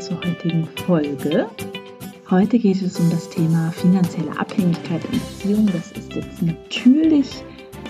zur heutigen Folge. Heute geht es um das Thema finanzielle Abhängigkeit in Beziehungen. Das ist jetzt natürlich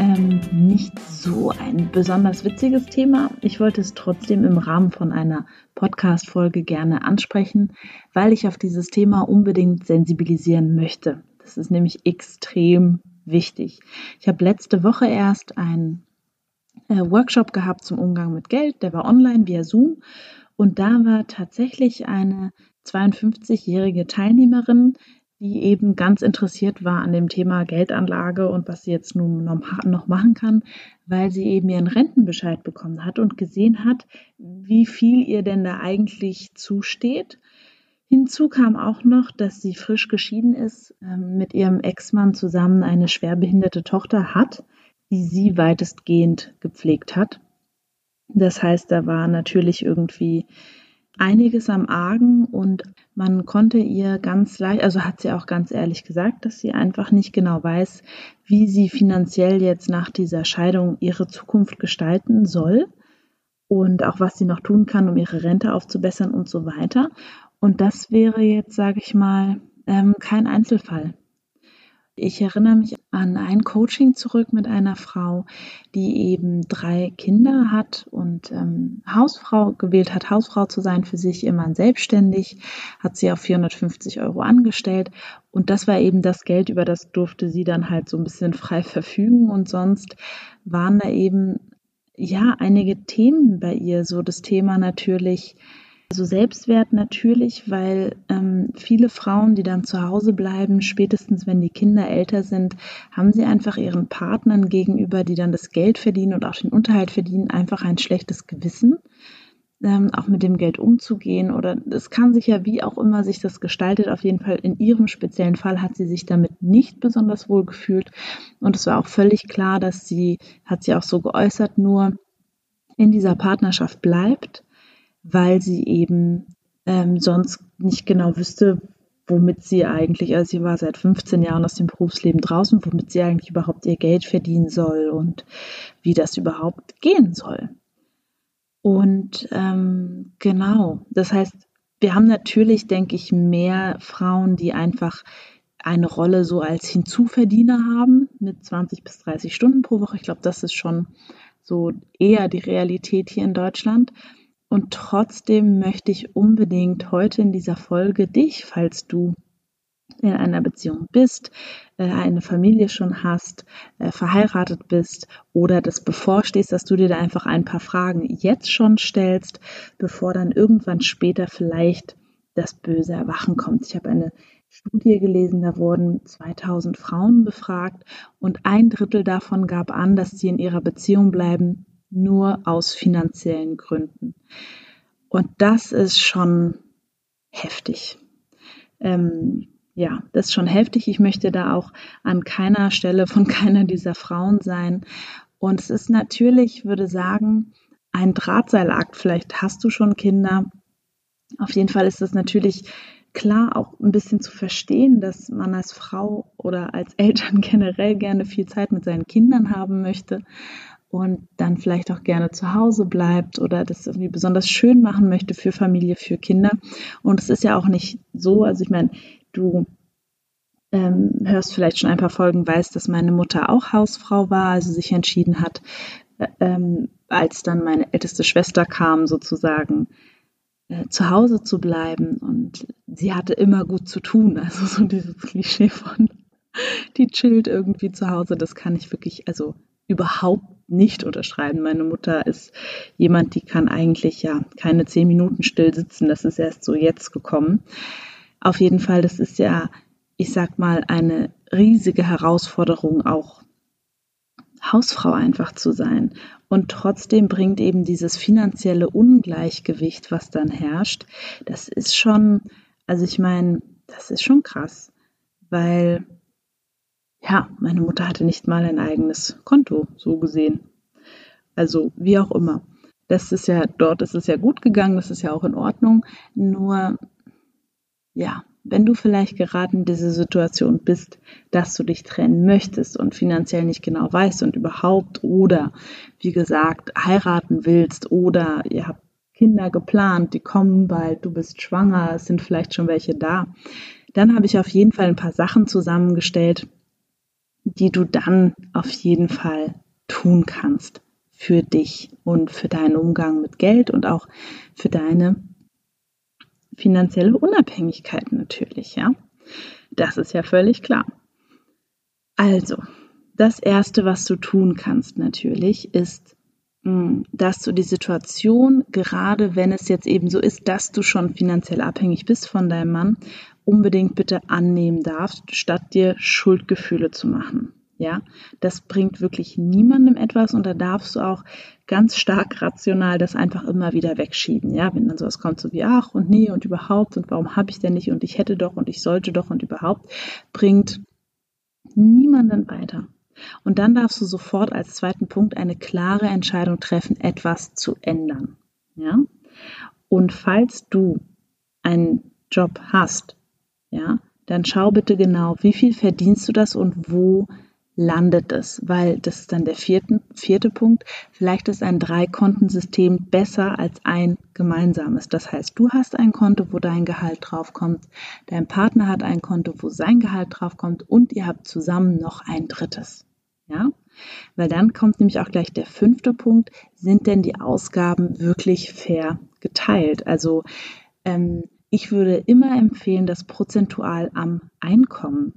ähm, nicht so ein besonders witziges Thema. Ich wollte es trotzdem im Rahmen von einer Podcast-Folge gerne ansprechen, weil ich auf dieses Thema unbedingt sensibilisieren möchte. Das ist nämlich extrem wichtig. Ich habe letzte Woche erst einen äh, Workshop gehabt zum Umgang mit Geld. Der war online via Zoom. Und da war tatsächlich eine 52-jährige Teilnehmerin, die eben ganz interessiert war an dem Thema Geldanlage und was sie jetzt nun noch machen kann, weil sie eben ihren Rentenbescheid bekommen hat und gesehen hat, wie viel ihr denn da eigentlich zusteht. Hinzu kam auch noch, dass sie frisch geschieden ist, ähm, mit ihrem Ex-Mann zusammen eine schwerbehinderte Tochter hat, die sie weitestgehend gepflegt hat. Das heißt, da war natürlich irgendwie einiges am Argen und man konnte ihr ganz leicht, also hat sie auch ganz ehrlich gesagt, dass sie einfach nicht genau weiß, wie sie finanziell jetzt nach dieser Scheidung ihre Zukunft gestalten soll und auch was sie noch tun kann, um ihre Rente aufzubessern und so weiter. Und das wäre jetzt, sage ich mal, ähm, kein Einzelfall. Ich erinnere mich an ein Coaching zurück mit einer Frau, die eben drei Kinder hat und ähm, Hausfrau gewählt hat, Hausfrau zu sein für sich, immer selbstständig, hat sie auf 450 Euro angestellt. Und das war eben das Geld, über das durfte sie dann halt so ein bisschen frei verfügen. Und sonst waren da eben ja einige Themen bei ihr, so das Thema natürlich also Selbstwert natürlich, weil ähm, viele Frauen, die dann zu Hause bleiben, spätestens wenn die Kinder älter sind, haben sie einfach ihren Partnern gegenüber, die dann das Geld verdienen und auch den Unterhalt verdienen, einfach ein schlechtes Gewissen, ähm, auch mit dem Geld umzugehen. Oder es kann sich ja wie auch immer sich das gestaltet. Auf jeden Fall in ihrem speziellen Fall hat sie sich damit nicht besonders wohl gefühlt. Und es war auch völlig klar, dass sie, hat sie auch so geäußert, nur in dieser Partnerschaft bleibt weil sie eben ähm, sonst nicht genau wüsste, womit sie eigentlich, also sie war seit 15 Jahren aus dem Berufsleben draußen, womit sie eigentlich überhaupt ihr Geld verdienen soll und wie das überhaupt gehen soll. Und ähm, genau, das heißt, wir haben natürlich, denke ich, mehr Frauen, die einfach eine Rolle so als Hinzuverdiener haben mit 20 bis 30 Stunden pro Woche. Ich glaube, das ist schon so eher die Realität hier in Deutschland. Und trotzdem möchte ich unbedingt heute in dieser Folge dich, falls du in einer Beziehung bist, äh, eine Familie schon hast, äh, verheiratet bist oder das bevorstehst, dass du dir da einfach ein paar Fragen jetzt schon stellst, bevor dann irgendwann später vielleicht das böse Erwachen kommt. Ich habe eine Studie gelesen, da wurden 2000 Frauen befragt und ein Drittel davon gab an, dass sie in ihrer Beziehung bleiben, nur aus finanziellen Gründen. Und das ist schon heftig. Ähm, ja, das ist schon heftig. Ich möchte da auch an keiner Stelle von keiner dieser Frauen sein. Und es ist natürlich, ich würde sagen, ein Drahtseilakt. Vielleicht hast du schon Kinder. Auf jeden Fall ist es natürlich klar auch ein bisschen zu verstehen, dass man als Frau oder als Eltern generell gerne viel Zeit mit seinen Kindern haben möchte und dann vielleicht auch gerne zu Hause bleibt oder das irgendwie besonders schön machen möchte für Familie, für Kinder. Und es ist ja auch nicht so, also ich meine, du ähm, hörst vielleicht schon ein paar Folgen, weißt, dass meine Mutter auch Hausfrau war, also sich entschieden hat, äh, ähm, als dann meine älteste Schwester kam, sozusagen äh, zu Hause zu bleiben. Und sie hatte immer gut zu tun, also so dieses Klischee von, die chillt irgendwie zu Hause, das kann ich wirklich, also überhaupt nicht unterschreiben. Meine Mutter ist jemand, die kann eigentlich ja keine zehn Minuten still sitzen. Das ist erst so jetzt gekommen. Auf jeden Fall, das ist ja, ich sag mal, eine riesige Herausforderung auch Hausfrau einfach zu sein. Und trotzdem bringt eben dieses finanzielle Ungleichgewicht, was dann herrscht, das ist schon, also ich meine, das ist schon krass, weil ja, meine Mutter hatte nicht mal ein eigenes Konto, so gesehen. Also wie auch immer. Das ist ja, dort ist es ja gut gegangen, das ist ja auch in Ordnung. Nur, ja, wenn du vielleicht gerade in dieser Situation bist, dass du dich trennen möchtest und finanziell nicht genau weißt und überhaupt oder, wie gesagt, heiraten willst oder ihr habt Kinder geplant, die kommen bald, du bist schwanger, es sind vielleicht schon welche da. Dann habe ich auf jeden Fall ein paar Sachen zusammengestellt, die du dann auf jeden Fall tun kannst für dich und für deinen Umgang mit Geld und auch für deine finanzielle Unabhängigkeit natürlich, ja. Das ist ja völlig klar. Also, das erste, was du tun kannst natürlich, ist, mm, dass du die Situation, gerade wenn es jetzt eben so ist, dass du schon finanziell abhängig bist von deinem Mann, unbedingt bitte annehmen darfst, statt dir Schuldgefühle zu machen. Ja, das bringt wirklich niemandem etwas und da darfst du auch ganz stark rational das einfach immer wieder wegschieben. Ja, wenn dann sowas kommt, so wie ach und nee und überhaupt und warum habe ich denn nicht und ich hätte doch und ich sollte doch und überhaupt, bringt niemanden weiter. Und dann darfst du sofort als zweiten Punkt eine klare Entscheidung treffen, etwas zu ändern. Ja? Und falls du einen Job hast, ja, dann schau bitte genau, wie viel verdienst du das und wo landet es, weil das ist dann der vierte, vierte Punkt. Vielleicht ist ein Drei-Konten-System besser als ein gemeinsames. Das heißt, du hast ein Konto, wo dein Gehalt draufkommt, dein Partner hat ein Konto, wo sein Gehalt draufkommt und ihr habt zusammen noch ein drittes. Ja? Weil dann kommt nämlich auch gleich der fünfte Punkt. Sind denn die Ausgaben wirklich fair geteilt? Also ähm, ich würde immer empfehlen, das prozentual am Einkommen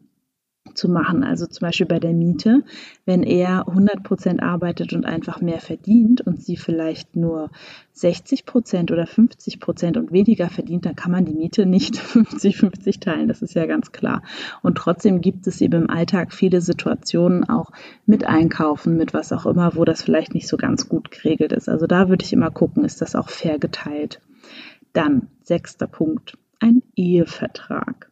zu machen. Also zum Beispiel bei der Miete, wenn er 100 Prozent arbeitet und einfach mehr verdient und sie vielleicht nur 60 Prozent oder 50 Prozent und weniger verdient, dann kann man die Miete nicht 50-50 teilen. Das ist ja ganz klar. Und trotzdem gibt es eben im Alltag viele Situationen auch mit Einkaufen, mit was auch immer, wo das vielleicht nicht so ganz gut geregelt ist. Also da würde ich immer gucken, ist das auch fair geteilt. Dann sechster Punkt, ein Ehevertrag.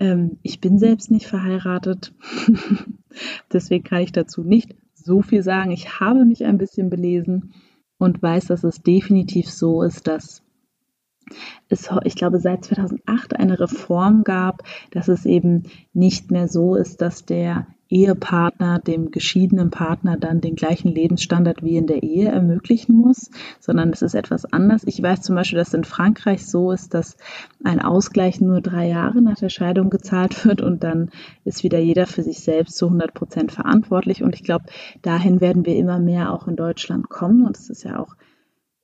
Ähm, ich bin selbst nicht verheiratet, deswegen kann ich dazu nicht so viel sagen. Ich habe mich ein bisschen belesen und weiß, dass es definitiv so ist, dass es, ich glaube, seit 2008 eine Reform gab, dass es eben nicht mehr so ist, dass der Ehepartner dem geschiedenen Partner dann den gleichen Lebensstandard wie in der Ehe ermöglichen muss, sondern es ist etwas anders. Ich weiß zum Beispiel, dass in Frankreich so ist, dass ein Ausgleich nur drei Jahre nach der Scheidung gezahlt wird und dann ist wieder jeder für sich selbst zu 100 Prozent verantwortlich. Und ich glaube, dahin werden wir immer mehr auch in Deutschland kommen und es ist ja auch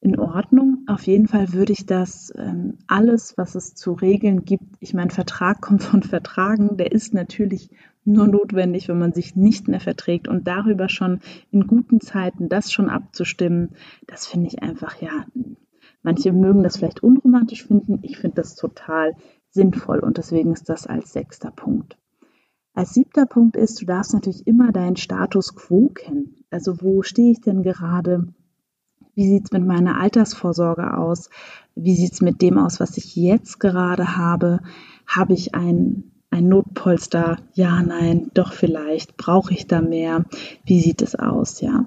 in Ordnung. Auf jeden Fall würde ich das ähm, alles, was es zu regeln gibt, ich meine, Vertrag kommt von Vertragen, der ist natürlich nur notwendig, wenn man sich nicht mehr verträgt und darüber schon in guten Zeiten das schon abzustimmen, das finde ich einfach, ja, manche mögen das vielleicht unromantisch finden, ich finde das total sinnvoll und deswegen ist das als sechster Punkt. Als siebter Punkt ist, du darfst natürlich immer deinen Status quo kennen. Also wo stehe ich denn gerade? Wie sieht es mit meiner Altersvorsorge aus? Wie sieht es mit dem aus, was ich jetzt gerade habe? Habe ich ein ein Notpolster, ja, nein, doch vielleicht, brauche ich da mehr, wie sieht es aus, ja.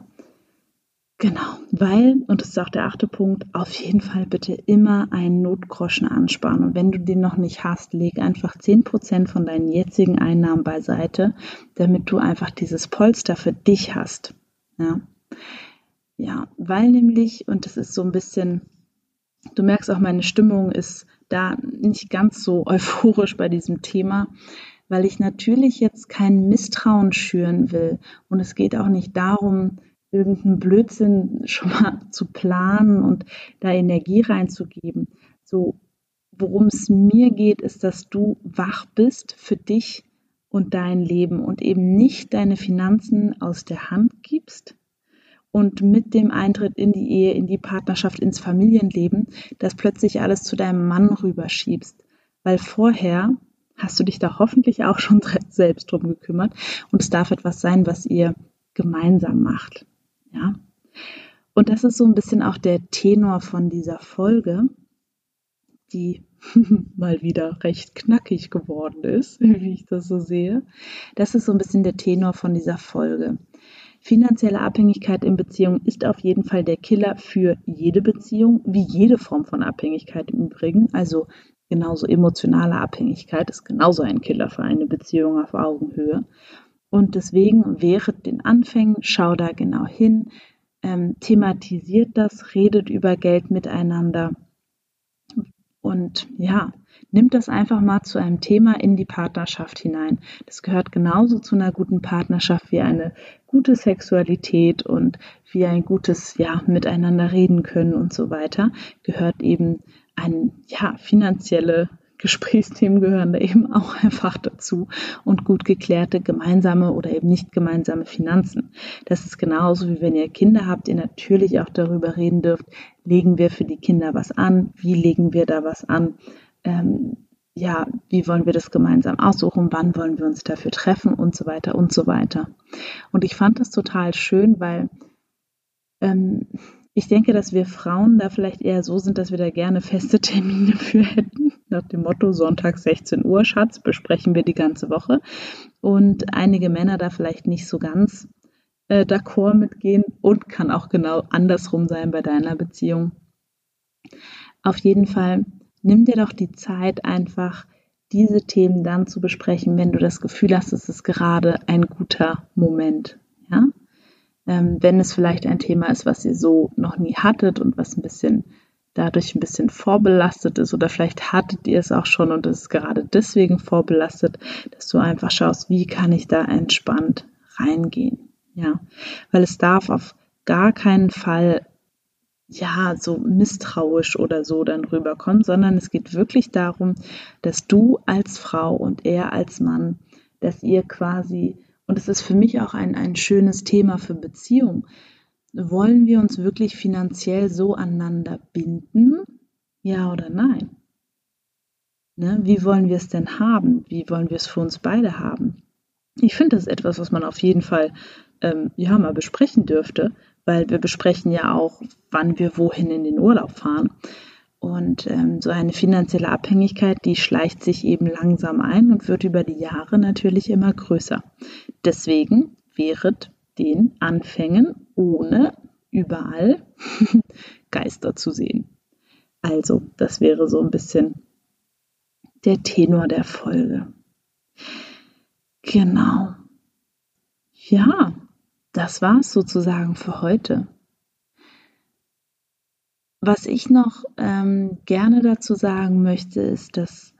Genau, weil, und das ist auch der achte Punkt, auf jeden Fall bitte immer einen Notgroschen ansparen. Und wenn du den noch nicht hast, leg einfach 10% von deinen jetzigen Einnahmen beiseite, damit du einfach dieses Polster für dich hast. Ja, ja weil nämlich, und das ist so ein bisschen, du merkst auch, meine Stimmung ist da nicht ganz so euphorisch bei diesem Thema, weil ich natürlich jetzt kein Misstrauen schüren will. Und es geht auch nicht darum, irgendeinen Blödsinn schon mal zu planen und da Energie reinzugeben. So, worum es mir geht, ist, dass du wach bist für dich und dein Leben und eben nicht deine Finanzen aus der Hand gibst, und mit dem Eintritt in die Ehe, in die Partnerschaft, ins Familienleben, das plötzlich alles zu deinem Mann rüberschiebst. Weil vorher hast du dich da hoffentlich auch schon selbst drum gekümmert und es darf etwas sein, was ihr gemeinsam macht. Ja. Und das ist so ein bisschen auch der Tenor von dieser Folge, die mal wieder recht knackig geworden ist, wie ich das so sehe. Das ist so ein bisschen der Tenor von dieser Folge. Finanzielle Abhängigkeit in Beziehungen ist auf jeden Fall der Killer für jede Beziehung, wie jede Form von Abhängigkeit im Übrigen. Also genauso emotionale Abhängigkeit ist genauso ein Killer für eine Beziehung auf Augenhöhe. Und deswegen während den Anfängen schau da genau hin, ähm, thematisiert das, redet über Geld miteinander und ja, nimmt das einfach mal zu einem Thema in die Partnerschaft hinein. Das gehört genauso zu einer guten Partnerschaft wie eine gute Sexualität und wie ein gutes, ja, miteinander reden können und so weiter, gehört eben ein, ja, finanzielle Gesprächsthemen gehören da eben auch einfach dazu und gut geklärte gemeinsame oder eben nicht gemeinsame Finanzen. Das ist genauso wie wenn ihr Kinder habt, ihr natürlich auch darüber reden dürft, legen wir für die Kinder was an, wie legen wir da was an, ähm, ja, wie wollen wir das gemeinsam aussuchen, wann wollen wir uns dafür treffen und so weiter und so weiter. Und ich fand das total schön, weil ähm, ich denke, dass wir Frauen da vielleicht eher so sind, dass wir da gerne feste Termine für hätten. Nach dem Motto, Sonntag 16 Uhr, Schatz, besprechen wir die ganze Woche. Und einige Männer da vielleicht nicht so ganz äh, d'accord mitgehen und kann auch genau andersrum sein bei deiner Beziehung. Auf jeden Fall nimm dir doch die Zeit einfach, diese Themen dann zu besprechen, wenn du das Gefühl hast, es ist gerade ein guter Moment. Ja? Ähm, wenn es vielleicht ein Thema ist, was ihr so noch nie hattet und was ein bisschen dadurch ein bisschen vorbelastet ist oder vielleicht hattet ihr es auch schon und es ist gerade deswegen vorbelastet, dass du einfach schaust, wie kann ich da entspannt reingehen. Ja, weil es darf auf gar keinen Fall ja, so misstrauisch oder so dann rüberkommen, sondern es geht wirklich darum, dass du als Frau und er als Mann, dass ihr quasi, und es ist für mich auch ein, ein schönes Thema für Beziehung, wollen wir uns wirklich finanziell so aneinander binden? Ja oder nein? Ne? Wie wollen wir es denn haben? Wie wollen wir es für uns beide haben? Ich finde, das ist etwas, was man auf jeden Fall ähm, ja, mal besprechen dürfte, weil wir besprechen ja auch, wann wir wohin in den Urlaub fahren. Und ähm, so eine finanzielle Abhängigkeit, die schleicht sich eben langsam ein und wird über die Jahre natürlich immer größer. Deswegen wäret den Anfängen ohne überall Geister zu sehen. Also, das wäre so ein bisschen der Tenor der Folge. Genau. Ja, das war's sozusagen für heute. Was ich noch ähm, gerne dazu sagen möchte, ist, dass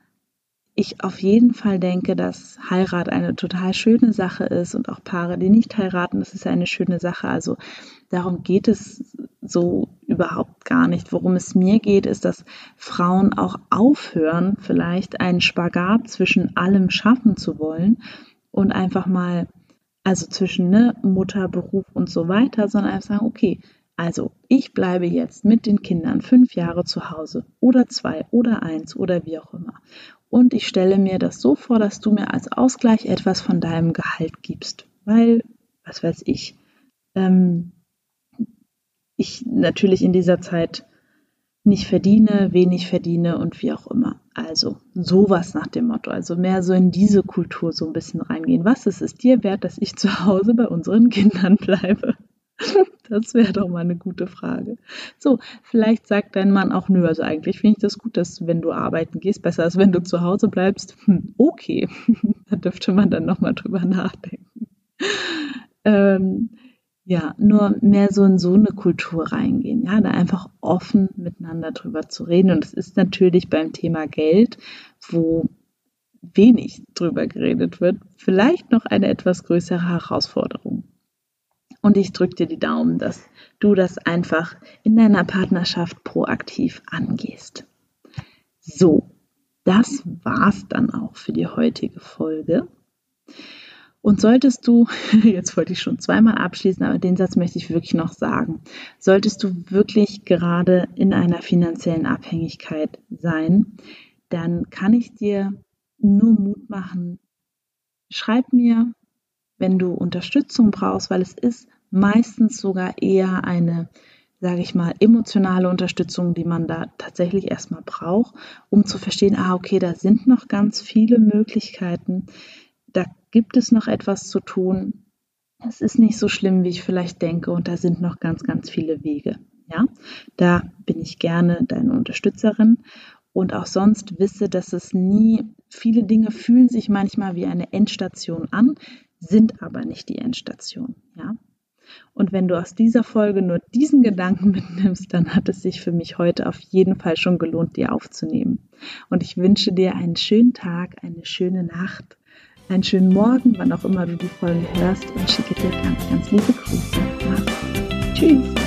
ich auf jeden Fall denke, dass Heirat eine total schöne Sache ist und auch Paare, die nicht heiraten, das ist eine schöne Sache. Also darum geht es so überhaupt gar nicht. Worum es mir geht, ist, dass Frauen auch aufhören, vielleicht einen Spagat zwischen allem schaffen zu wollen und einfach mal also zwischen ne, Mutter, Beruf und so weiter, sondern einfach sagen, okay, also ich bleibe jetzt mit den Kindern fünf Jahre zu Hause oder zwei oder eins oder wie auch immer. Und ich stelle mir das so vor, dass du mir als Ausgleich etwas von deinem Gehalt gibst. Weil, was weiß ich, ähm, ich natürlich in dieser Zeit nicht verdiene, wenig verdiene und wie auch immer. Also sowas nach dem Motto. Also mehr so in diese Kultur so ein bisschen reingehen. Was ist es dir wert, dass ich zu Hause bei unseren Kindern bleibe? Das wäre doch mal eine gute Frage. So, vielleicht sagt dein Mann auch, nö, also eigentlich finde ich das gut, dass wenn du arbeiten gehst, besser als wenn du zu Hause bleibst. Hm, okay, da dürfte man dann nochmal drüber nachdenken. Ähm, ja, nur mehr so in so eine Kultur reingehen, ja, da einfach offen miteinander drüber zu reden. Und es ist natürlich beim Thema Geld, wo wenig drüber geredet wird, vielleicht noch eine etwas größere Herausforderung. Und ich drücke dir die Daumen, dass du das einfach in deiner Partnerschaft proaktiv angehst. So, das war's dann auch für die heutige Folge. Und solltest du, jetzt wollte ich schon zweimal abschließen, aber den Satz möchte ich wirklich noch sagen, solltest du wirklich gerade in einer finanziellen Abhängigkeit sein, dann kann ich dir nur Mut machen. Schreib mir, wenn du Unterstützung brauchst, weil es ist meistens sogar eher eine, sage ich mal, emotionale Unterstützung, die man da tatsächlich erstmal braucht, um zu verstehen, ah, okay, da sind noch ganz viele Möglichkeiten da gibt es noch etwas zu tun. Es ist nicht so schlimm, wie ich vielleicht denke und da sind noch ganz, ganz viele Wege. Ja, da bin ich gerne deine Unterstützerin und auch sonst wisse, dass es nie, viele Dinge fühlen sich manchmal wie eine Endstation an, sind aber nicht die Endstation. Ja, Und wenn du aus dieser Folge nur diesen Gedanken mitnimmst, dann hat es sich für mich heute auf jeden Fall schon gelohnt, dir aufzunehmen. Und ich wünsche dir einen schönen Tag, eine schöne Nacht, einen schönen Morgen, wann auch immer du die Folge hörst und schicke dir ganz, ganz liebe Grüße. Mach's. Tschüss.